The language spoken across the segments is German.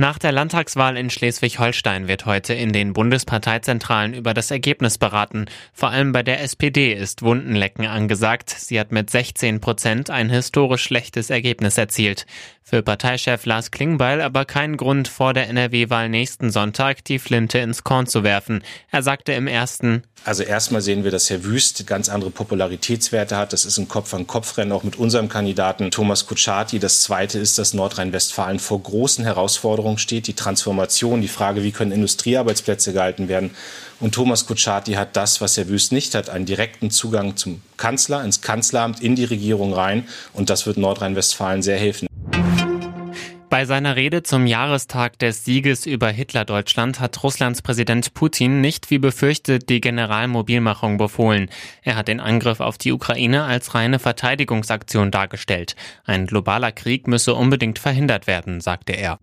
Nach der Landtagswahl in Schleswig-Holstein wird heute in den Bundesparteizentralen über das Ergebnis beraten. Vor allem bei der SPD ist Wundenlecken angesagt. Sie hat mit 16 Prozent ein historisch schlechtes Ergebnis erzielt. Für Parteichef Lars Klingbeil aber kein Grund, vor der NRW-Wahl nächsten Sonntag die Flinte ins Korn zu werfen. Er sagte im ersten, also erstmal sehen wir, dass Herr Wüst ganz andere Popularitätswerte hat. Das ist ein Kopf-an-Kopf-Rennen auch mit unserem Kandidaten Thomas Kutschaty. Das zweite ist, dass Nordrhein-Westfalen vor großen Herausforderungen steht. Die Transformation, die Frage, wie können Industriearbeitsplätze gehalten werden. Und Thomas Kutschaty hat das, was Herr Wüst nicht hat, einen direkten Zugang zum Kanzler, ins Kanzleramt, in die Regierung rein. Und das wird Nordrhein-Westfalen sehr helfen. Bei seiner Rede zum Jahrestag des Sieges über Hitler-Deutschland hat Russlands Präsident Putin nicht wie befürchtet die Generalmobilmachung befohlen. Er hat den Angriff auf die Ukraine als reine Verteidigungsaktion dargestellt. Ein globaler Krieg müsse unbedingt verhindert werden, sagte er.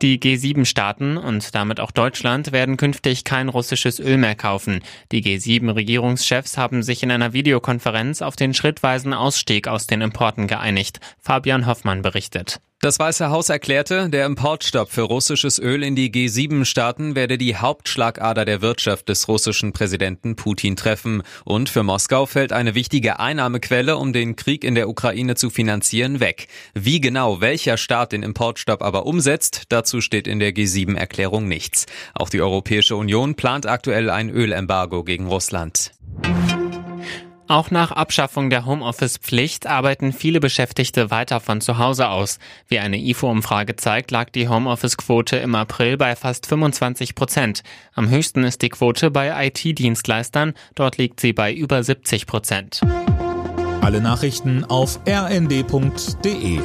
Die G7-Staaten und damit auch Deutschland werden künftig kein russisches Öl mehr kaufen. Die G7-Regierungschefs haben sich in einer Videokonferenz auf den schrittweisen Ausstieg aus den Importen geeinigt. Fabian Hoffmann berichtet. Das Weiße Haus erklärte, der Importstopp für russisches Öl in die G7-Staaten werde die Hauptschlagader der Wirtschaft des russischen Präsidenten Putin treffen. Und für Moskau fällt eine wichtige Einnahmequelle, um den Krieg in der Ukraine zu finanzieren, weg. Wie genau welcher Staat den Importstopp aber umsetzt, dazu steht in der G7-Erklärung nichts. Auch die Europäische Union plant aktuell ein Ölembargo gegen Russland. Auch nach Abschaffung der Homeoffice-Pflicht arbeiten viele Beschäftigte weiter von zu Hause aus. Wie eine IFO-Umfrage zeigt, lag die Homeoffice-Quote im April bei fast 25 Prozent. Am höchsten ist die Quote bei IT-Dienstleistern. Dort liegt sie bei über 70 Prozent. Alle Nachrichten auf rnd.de